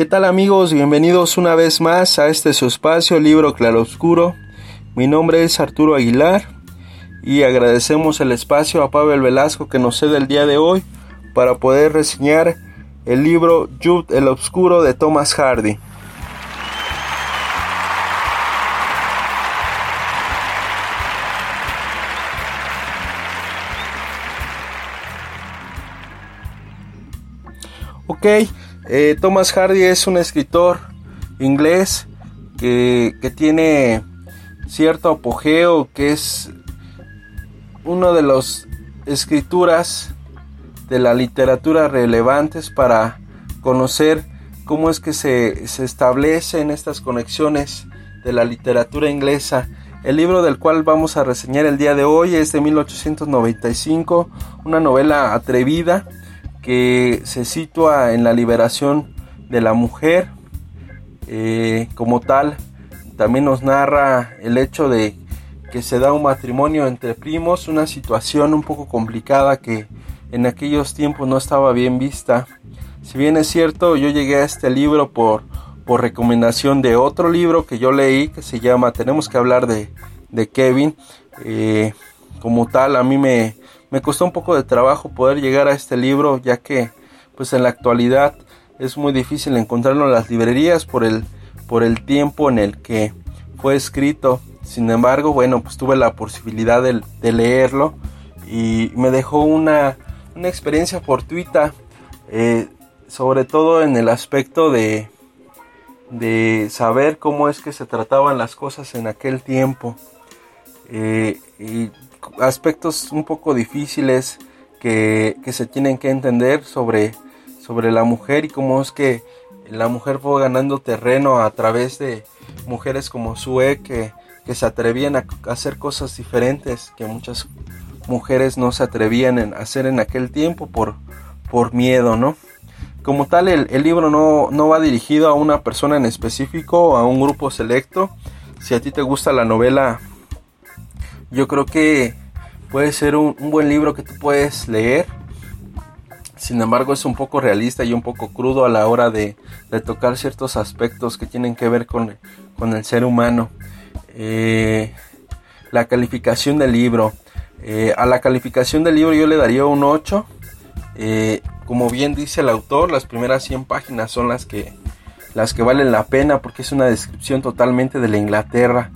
¿Qué tal amigos? Bienvenidos una vez más a este su espacio, Libro Claroscuro. Mi nombre es Arturo Aguilar y agradecemos el espacio a Pavel Velasco que nos cede el día de hoy para poder reseñar el libro Jude el Obscuro de Thomas Hardy. Ok, eh, Thomas Hardy es un escritor inglés que, que tiene cierto apogeo, que es uno de las escrituras de la literatura relevantes para conocer cómo es que se, se establecen estas conexiones de la literatura inglesa. El libro del cual vamos a reseñar el día de hoy es de 1895, una novela atrevida que se sitúa en la liberación de la mujer. Eh, como tal, también nos narra el hecho de que se da un matrimonio entre primos, una situación un poco complicada que en aquellos tiempos no estaba bien vista. Si bien es cierto, yo llegué a este libro por, por recomendación de otro libro que yo leí que se llama Tenemos que hablar de, de Kevin. Eh, como tal, a mí me, me costó un poco de trabajo poder llegar a este libro ya que pues en la actualidad es muy difícil encontrarlo en las librerías por el, por el tiempo en el que fue escrito. Sin embargo, bueno, pues tuve la posibilidad de, leerlo y me dejó una, experiencia fortuita, eh, sobre todo en el aspecto de, de saber cómo es que se trataban las cosas en aquel tiempo. Eh, y aspectos un poco difíciles que, se tienen que entender sobre, sobre la mujer y cómo es que la mujer fue ganando terreno a través de mujeres como Sue que que se atrevían a hacer cosas diferentes que muchas mujeres no se atrevían a hacer en aquel tiempo por, por miedo, ¿no? Como tal, el, libro no, no, va dirigido a una persona en específico a un grupo selecto. Si a ti te gusta la novela, yo creo que puede ser un, buen libro que tú puedes leer. Sin embargo, es un poco realista y un poco crudo a la hora de, de tocar ciertos aspectos que tienen que ver con, con el ser humano. Eh, la calificación del libro. Eh, a la calificación del libro yo le daría un 8. Eh, como bien dice el autor, las primeras 100 páginas son las que, las que valen la pena porque es una descripción totalmente de la Inglaterra,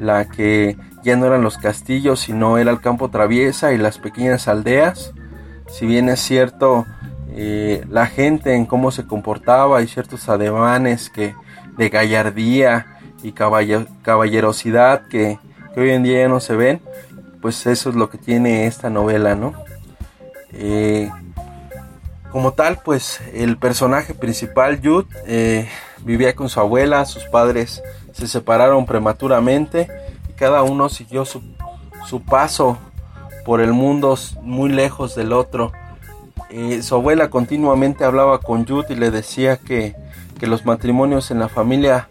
la que ya no eran los castillos, sino era el campo traviesa y las pequeñas aldeas. Si bien es cierto, la gente en cómo se comportaba y ciertos ademanes que de gallardía y caballerosidad que, hoy en día ya no se ven, pues eso es lo que tiene esta novela, ¿no? Eh, como tal, pues el personaje principal, Jude, eh, vivía con su abuela, sus padres se separaron prematuramente y cada uno siguió su, su paso por el mundo muy lejos del otro. Eh, su abuela continuamente hablaba con Jude y le decía que, que los matrimonios en la familia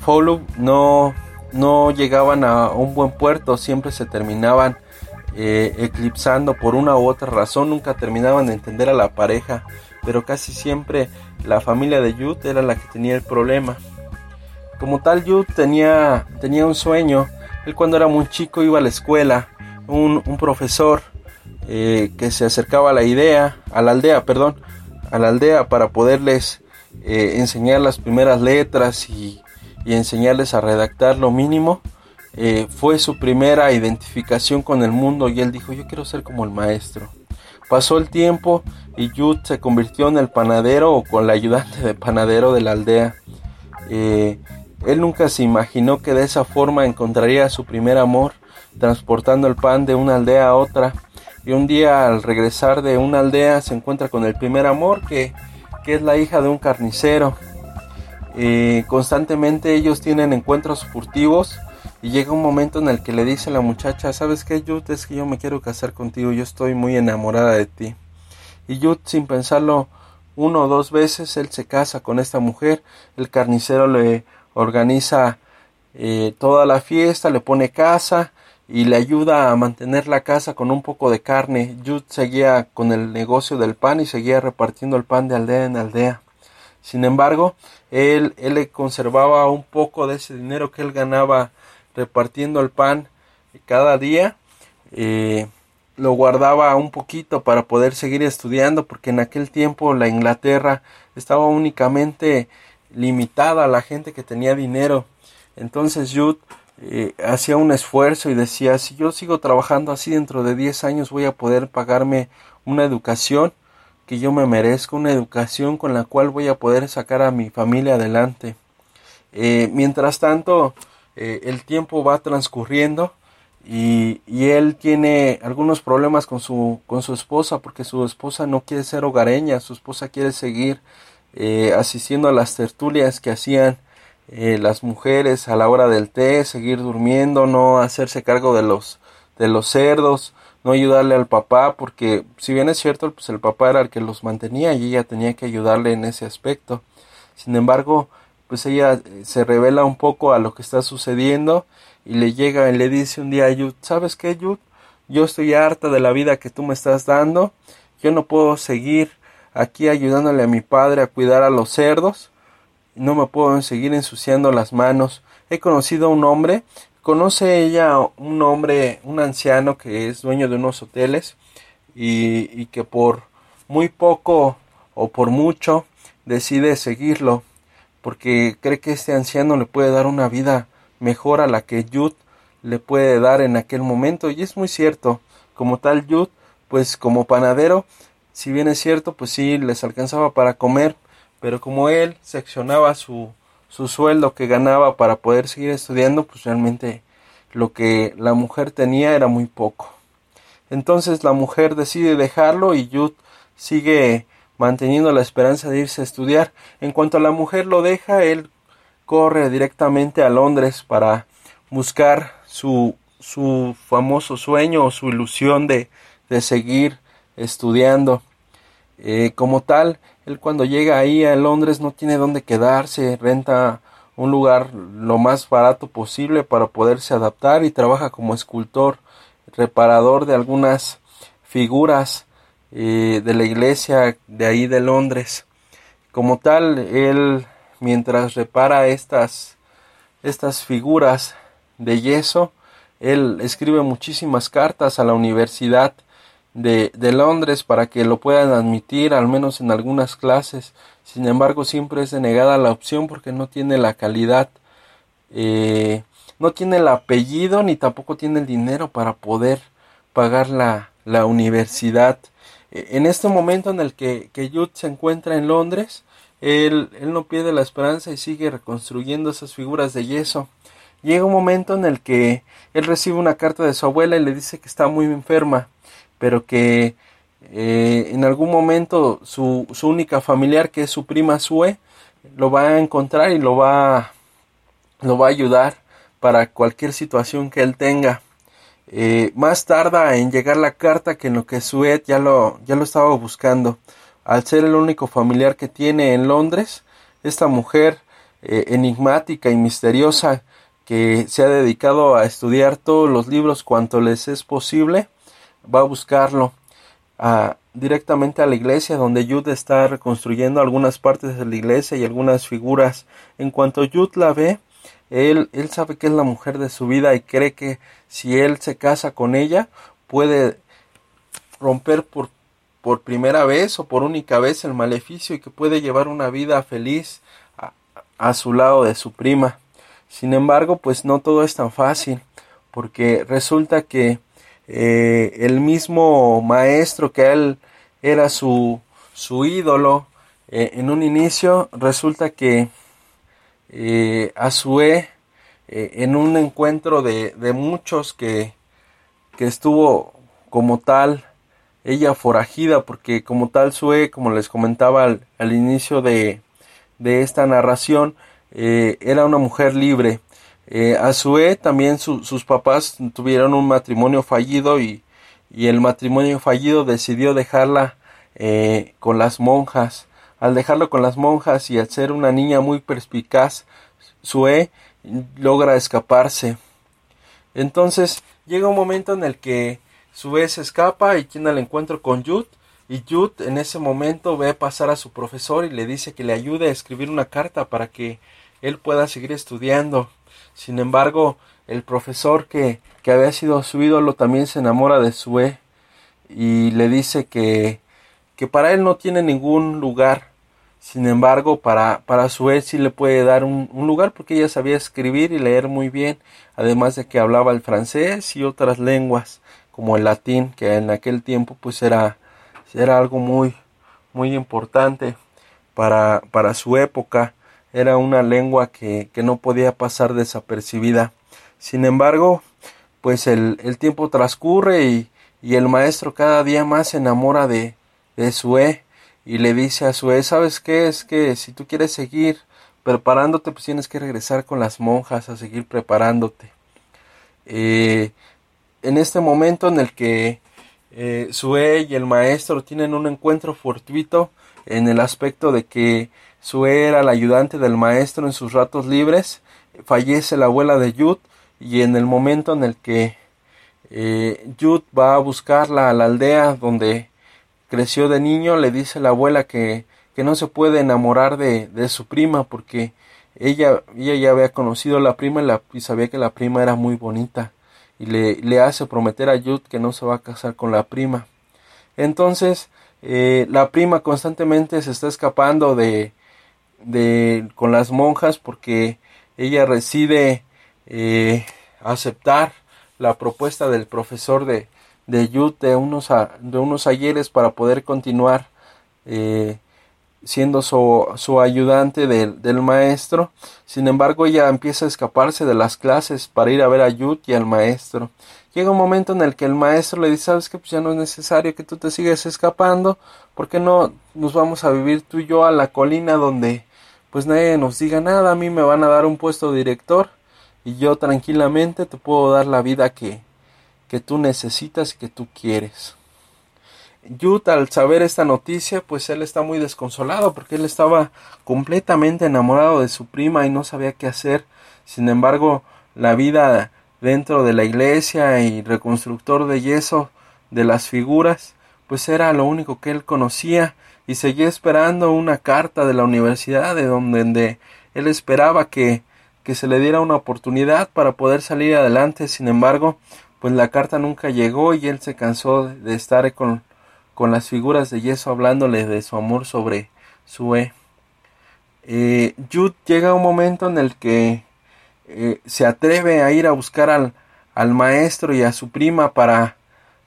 Follow no, no llegaban a un buen puerto, siempre se terminaban eh, eclipsando por una u otra razón, nunca terminaban de entender a la pareja, pero casi siempre la familia de Jude era la que tenía el problema. Como tal, Jude tenía, tenía un sueño, él cuando era muy chico iba a la escuela, un, profesor eh, que se acercaba a la idea, a la aldea, perdón, a la aldea para poderles eh, enseñar las primeras letras y enseñarles a redactar lo mínimo. Eh, fue su primera identificación con el mundo y él dijo yo quiero ser como el maestro. Pasó el tiempo y Jude se convirtió en el panadero o con la ayudante de panadero de la aldea. Él nunca se imaginó que de esa forma encontraría su primer amor transportando el pan de una aldea a otra. y un día al regresar de una aldea se encuentra con el primer amor que, que es la hija de un carnicero. Constantemente ellos tienen encuentros furtivos y llega un momento en el que le dice la muchacha, ¿sabes qué, Yut? Es que yo me quiero casar contigo, yo estoy muy enamorada de ti. Y Yut, sin pensarlo uno o dos veces, él se casa con esta mujer, el carnicero le organiza eh, toda la fiesta, le pone casa y le ayuda a mantener la casa con un poco de carne. Yut seguía con el negocio del pan y seguía repartiendo el pan de aldea en aldea. Sin embargo, él, él le conservaba un poco de ese dinero que él ganaba repartiendo el pan cada día. Eh, lo guardaba un poquito para poder seguir estudiando porque en aquel tiempo la Inglaterra estaba únicamente limitada a la gente que tenía dinero. Entonces Jude eh, hacía un esfuerzo y decía, si yo sigo trabajando así dentro de 10 años voy a poder pagarme una educación que yo me merezco, una educación con la cual voy a poder sacar a mi familia adelante. Eh, mientras tanto, eh, el tiempo va transcurriendo y, él tiene algunos problemas con su, con su esposa porque su esposa no quiere ser hogareña, su esposa quiere seguir eh, asistiendo a las tertulias que hacían eh, las mujeres a la hora del té, seguir durmiendo, no hacerse cargo de los, de los cerdos, no ayudarle al papá, porque si bien es cierto, pues el papá era el que los mantenía y ella tenía que ayudarle en ese aspecto. Sin embargo, pues ella eh, se revela un poco a lo que está sucediendo y le llega y le dice un día a Yud, ¿sabes qué Yud? Yo estoy harta de la vida que tú me estás dando, yo no puedo seguir aquí ayudándole a mi padre a cuidar a los cerdos, no me puedo seguir ensuciando las manos. He conocido a un hombre, conoce ella un hombre, un anciano que es dueño de unos hoteles y, que por muy poco o por mucho decide seguirlo porque cree que este anciano le puede dar una vida mejor a la que Yud le puede dar en aquel momento. Y es muy cierto como tal Yud pues como panadero si bien es cierto pues sí les alcanzaba para comer pero como él seccionaba su su sueldo que ganaba para poder seguir estudiando pues realmente lo que la mujer tenía era muy poco entonces la mujer decide dejarlo y Yud sigue manteniendo la esperanza de irse a estudiar. En cuanto a la mujer lo deja, él corre directamente a Londres para buscar su, su famoso sueño o su ilusión de, de seguir estudiando. Eh, como tal, él cuando llega ahí a Londres no tiene dónde quedarse, renta un lugar lo más barato posible para poderse adaptar y trabaja como escultor, reparador de algunas figuras eh, de la iglesia de ahí de Londres. Como tal, él mientras repara estas, estas figuras de yeso, él escribe muchísimas cartas a la Universidad de, Londres para que lo puedan admitir, al menos en algunas clases. Sin embargo, siempre es denegada la opción porque no tiene la calidad, eh, no tiene el apellido ni tampoco tiene el dinero para poder pagar la, la universidad. Eh, en este momento en el que, que se encuentra en Londres, él, él no pierde la esperanza y sigue reconstruyendo esas figuras de yeso. Llega un momento en el que él recibe una carta de su abuela y le dice que está muy enferma, pero que eh, en algún momento su, su, única familiar, que es su prima Sue, lo va a encontrar y lo va, lo va a ayudar para cualquier situación que él tenga. Eh, más tarda en llegar la carta que en lo que Suet ya lo, ya lo estaba buscando. Al ser el único familiar que tiene en Londres, esta mujer eh, enigmática y misteriosa que se ha dedicado a estudiar todos los libros cuanto les es posible, va a buscarlo directamente a la iglesia donde Jude está reconstruyendo algunas partes de la iglesia y algunas figuras. En cuanto Jude la ve, él, él sabe que es la mujer de su vida y cree que si él se casa con ella puede romper por, por primera vez o por única vez el maleficio y que puede llevar una vida feliz a su lado de su prima. Sin embargo, pues no todo es tan fácil, porque resulta que eh, el mismo maestro que él era su, su ídolo eh, en un inicio, resulta que eh, Azue eh, en un encuentro de, de muchos que, que, estuvo como tal ella forajida porque como tal Sue, como les comentaba al, inicio de, de, esta narración, era una mujer libre. Eh, a Sue también sus papás tuvieron un matrimonio fallido y, y el matrimonio fallido decidió dejarla eh, con las monjas. Al dejarlo con las monjas y al ser una niña muy perspicaz, Sue logra escaparse. Entonces llega un momento en el que Sue se escapa y tiene el encuentro con Yud y Yud en ese momento ve pasar a su profesor y le dice que le ayude a escribir una carta para que él pueda seguir estudiando. Sin embargo, el profesor que, que había sido su ídolo también se enamora de Sue y le dice que, que para él no tiene ningún lugar sin embargo, para, para Sue sí le puede dar un, lugar porque ella sabía escribir y leer muy bien, además de que hablaba el francés y otras lenguas, como el latín, que en aquel tiempo pues era, era algo muy, muy importante para, para su época. Era una lengua que, que no podía pasar desapercibida. Sin embargo, pues el, el tiempo transcurre y, y el maestro cada día más se enamora de, de Sue y le dice a su ¿sabes qué? Es que si tú quieres seguir preparándote, pues tienes que regresar con las monjas a seguir preparándote. Eh, en este momento en el que eh, Sue y el maestro tienen un encuentro fortuito en el aspecto de que Sue era el ayudante del maestro en sus ratos libres, fallece la abuela de Yud y en el momento en el que eh, Yud va a buscarla a la aldea donde creció de niño, le dice la abuela que, que no se puede enamorar de, de su prima porque ella, ella ya había conocido a la prima y, la, y sabía que la prima era muy bonita y le, le hace prometer a Yud que no se va a casar con la prima. Entonces, eh, la prima constantemente se está escapando de, de con las monjas porque ella decide eh, aceptar la propuesta del profesor de, de de unos, de unos ayeres para poder continuar eh, siendo su, su ayudante del maestro. Sin embargo, ella empieza a escaparse de las clases para ir a ver a Yud y al maestro. Llega un momento en el que el maestro le dice, sabes que pues ya no es necesario que tú te sigas escapando, porque no nos vamos a vivir tú y yo a la colina donde pues nadie nos diga nada, a mí me van a dar un puesto de director y yo tranquilamente te puedo dar la vida que, que tú necesitas y que tú quieres. Yut al saber esta noticia, pues él está muy desconsolado porque él estaba completamente enamorado de su prima y no sabía qué hacer. Sin embargo, la vida dentro de la iglesia y reconstructor de yeso de las figuras, pues era lo único que él conocía y seguía esperando una carta de la universidad de donde él esperaba que, que se le diera una oportunidad para poder salir adelante. Sin embargo, pues la carta nunca llegó y él se cansó de estar con, con las figuras de yeso hablándole de su amor sobre Sue. Eh, Jude llega un momento en el que eh, se atreve a ir a buscar al, al maestro y a su prima para,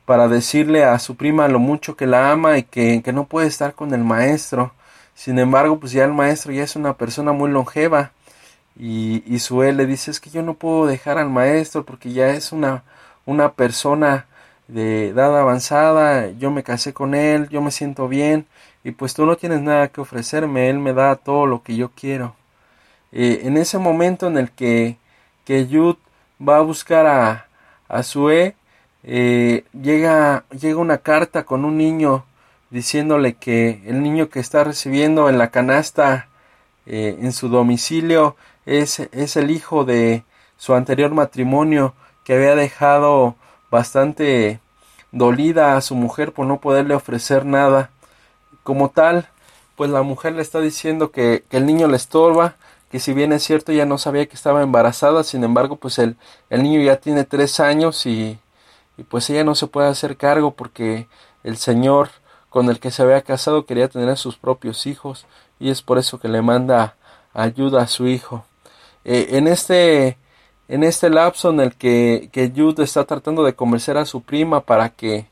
para decirle a su prima lo mucho que la ama y que, que no puede estar con el maestro. Sin embargo, pues ya el maestro ya es una persona muy longeva y, y Sue le dice es que yo no puedo dejar al maestro porque ya es una una persona de edad avanzada, yo me casé con él, yo me siento bien y pues tú no tienes nada que ofrecerme, él me da todo lo que yo quiero. Eh, en ese momento en el que, que va a buscar a, a Sue, eh, llega, llega una carta con un niño diciéndole que el niño que está recibiendo en la canasta eh, en su domicilio es, es el hijo de su anterior matrimonio que había dejado bastante dolida a su mujer por no poderle ofrecer nada. Como tal, pues la mujer le está diciendo que, el niño le estorba, que si bien es cierto ya no sabía que estaba embarazada, sin embargo pues el, el niño ya tiene tres años y, pues ella no se puede hacer cargo porque el señor con el que se había casado quería tener sus propios hijos y es por eso que le manda ayuda a su hijo. Eh, en este en este lapso en el que, que Jude está tratando de convencer a su prima para que,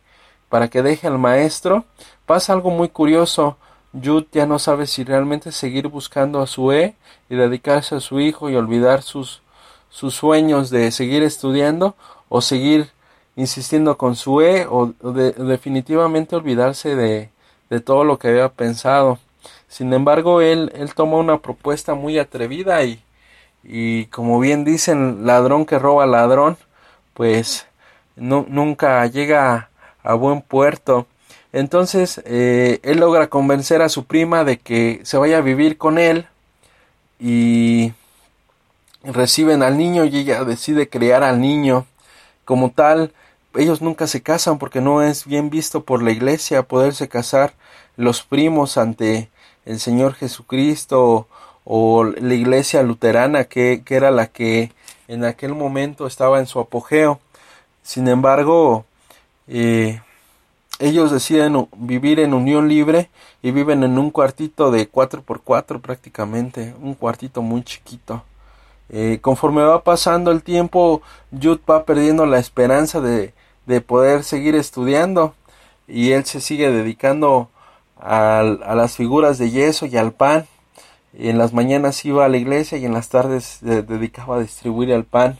para que deje al maestro, pasa algo muy curioso. Jude ya no sabe si realmente seguir buscando a su E y dedicarse a su hijo y olvidar sus, sus sueños de seguir estudiando o seguir insistiendo con su E o, definitivamente olvidarse de, de, todo lo que había pensado. Sin embargo, él, él toma una propuesta muy atrevida y, y como bien dicen, ladrón que roba ladrón, pues no, nunca llega a, buen puerto. Entonces, eh, él logra convencer a su prima de que se vaya a vivir con él y reciben al niño y ella decide criar al niño. Como tal, ellos nunca se casan porque no es bien visto por la iglesia poderse casar los primos ante el Señor Jesucristo o, la iglesia luterana que, que, era la que en aquel momento estaba en su apogeo. Sin embargo, eh, ellos deciden vivir en unión libre y viven en un cuartito de 4 por 4 prácticamente, un cuartito muy chiquito. Eh, conforme va pasando el tiempo, Jude va perdiendo la esperanza de, de poder seguir estudiando y él se sigue dedicando a, a, las figuras de yeso y al pan. En las mañanas iba a la iglesia y en las tardes se dedicaba a distribuir el pan.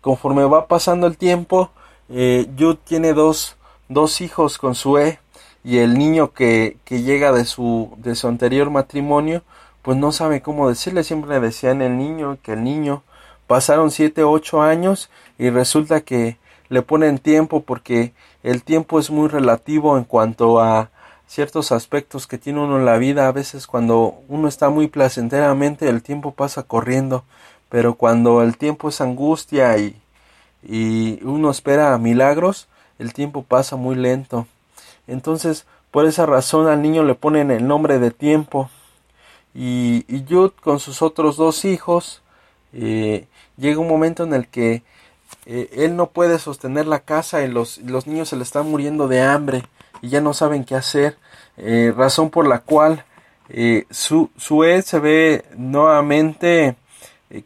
Conforme va pasando el tiempo, eh, Jude tiene dos, dos hijos con Sue y el niño que, que llega de su, de su anterior matrimonio pues no sabe cómo decirle, siempre le decían el niño, que el niño. Pasaron siete, ocho años y resulta que le ponen tiempo porque el tiempo es muy relativo en cuanto a ciertos aspectos que tiene uno en la vida. A veces cuando uno está muy placenteramente el tiempo pasa corriendo, pero cuando el tiempo es angustia y, y uno espera milagros, el tiempo pasa muy lento. Entonces, por esa razón al niño le ponen el nombre de tiempo y, y con sus otros dos hijos eh, llega un momento en el que eh, él no puede sostener la casa y los, los, niños se le están muriendo de hambre y ya no saben qué hacer, eh, razón por la cual su, su se ve nuevamente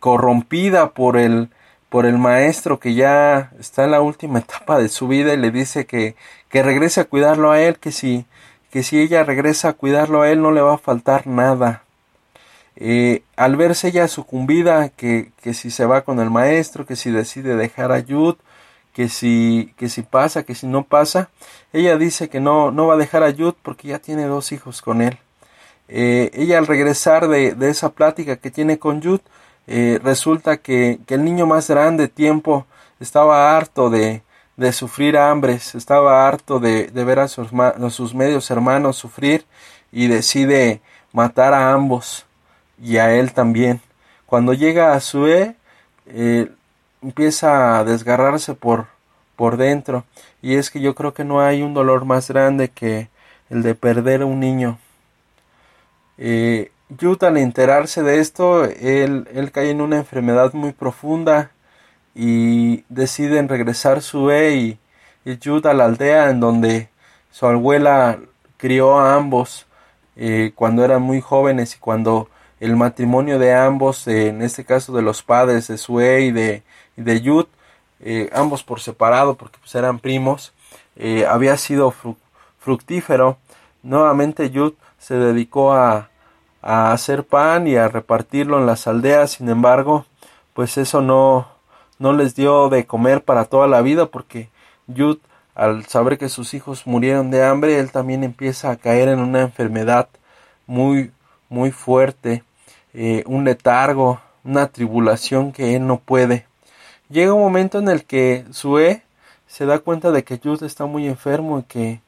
corrompida por el, por el maestro que ya está en la última etapa de su vida y le dice que, que regrese a cuidarlo a él, que si, que si ella regresa a cuidarlo a él no le va a faltar nada. Eh, al verse ella sucumbida, que, que, si se va con el maestro, que si decide dejar a que si, que si pasa, que si no pasa, ella dice que no, no va a dejar a Yud porque ya tiene dos hijos con él. Eh, ella al regresar de, de, esa plática que tiene con Yud, eh, resulta que, que, el niño más grande tiempo estaba harto de, de sufrir hambres, estaba harto de, de ver a sus, a sus medios hermanos sufrir y decide matar a ambos y a él también. Cuando llega a Sue, eh, empieza a desgarrarse por, por dentro. Y es que yo creo que no hay un dolor más grande que el de perder a un niño. Eh, al enterarse de esto, él, él cae en una enfermedad muy profunda y deciden regresar Sue y, y a la aldea en donde su abuela crió a ambos eh, cuando eran muy jóvenes y cuando el matrimonio de ambos, en este caso de los padres de Sue y de, de Yud, eh, ambos por separado porque pues, eran primos, eh, había sido fructífero. Nuevamente Yud se dedicó a, a hacer pan y a repartirlo en las aldeas, sin embargo, pues eso no, no les dio de comer para toda la vida porque Yud al saber que sus hijos murieron de hambre, él también empieza a caer en una enfermedad muy muy fuerte eh, un letargo, una tribulación que él no puede. Llega un momento en el que Sue se da cuenta de que Jude está muy enfermo y que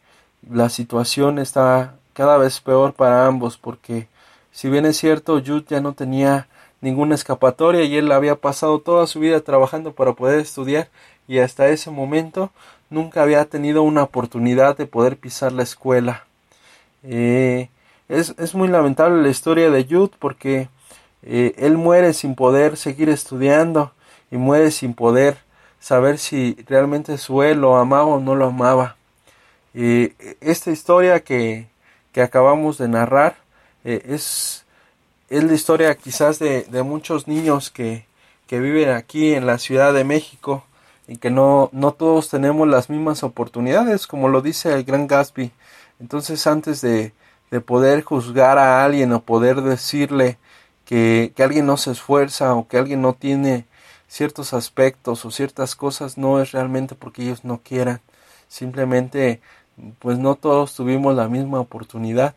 la situación está cada vez peor para ambos porque si bien es cierto Jude ya no tenía ninguna escapatoria y él había pasado toda su vida trabajando para poder estudiar y hasta ese momento nunca había tenido una oportunidad de poder pisar la escuela. Eh, es, es, muy lamentable la historia de Jude porque eh, él muere sin poder seguir estudiando y muere sin poder saber si realmente su él lo amaba o no lo amaba. Eh, esta historia que, que, acabamos de narrar eh, es, es, la historia quizás de, de muchos niños que, que, viven aquí en la Ciudad de México y que no, no todos tenemos las mismas oportunidades, como lo dice el gran Gatsby. Entonces antes de, de poder juzgar a alguien o poder decirle que, que alguien no se esfuerza o que alguien no tiene ciertos aspectos o ciertas cosas no es realmente porque ellos no quieran. Simplemente, pues no todos tuvimos la misma oportunidad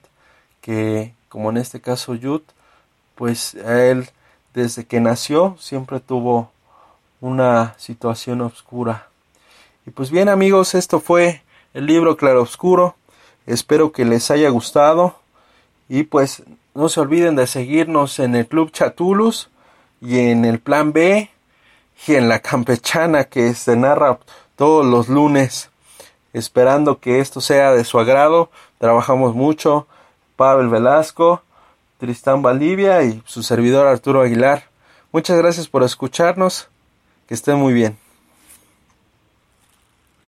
que, como en este caso, Yud, pues él desde que nació siempre tuvo una situación oscura. Y pues bien amigos, esto fue el libro Claro Oscuro. Espero que les haya gustado. Y pues no se olviden de seguirnos en el Club Chatulus y en el Plan B y en la Campechana que se narra todos los lunes. Esperando que esto sea de su agrado. Trabajamos mucho. Pavel Velasco, Tristán Valdivia y su servidor Arturo Aguilar. Muchas gracias por escucharnos. Que estén muy bien.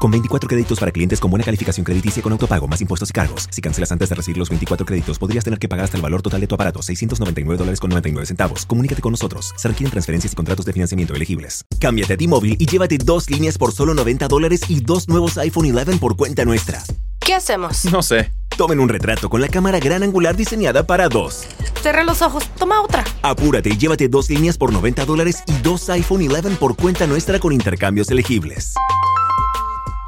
Con 24 créditos para clientes con buena calificación crediticia con autopago, más impuestos y cargos. Si cancelas antes de recibir los 24 créditos, podrías tener que pagar hasta el valor total de tu aparato, 699 dólares con 99 centavos. Comunícate con nosotros. Se requieren transferencias y contratos de financiamiento elegibles. Cámbiate a T-Mobile y llévate dos líneas por solo 90 dólares y dos nuevos iPhone 11 por cuenta nuestra. ¿Qué hacemos? No sé. Tomen un retrato con la cámara gran angular diseñada para dos. Cerra los ojos, toma otra. Apúrate y llévate dos líneas por 90 dólares y dos iPhone 11 por cuenta nuestra con intercambios elegibles.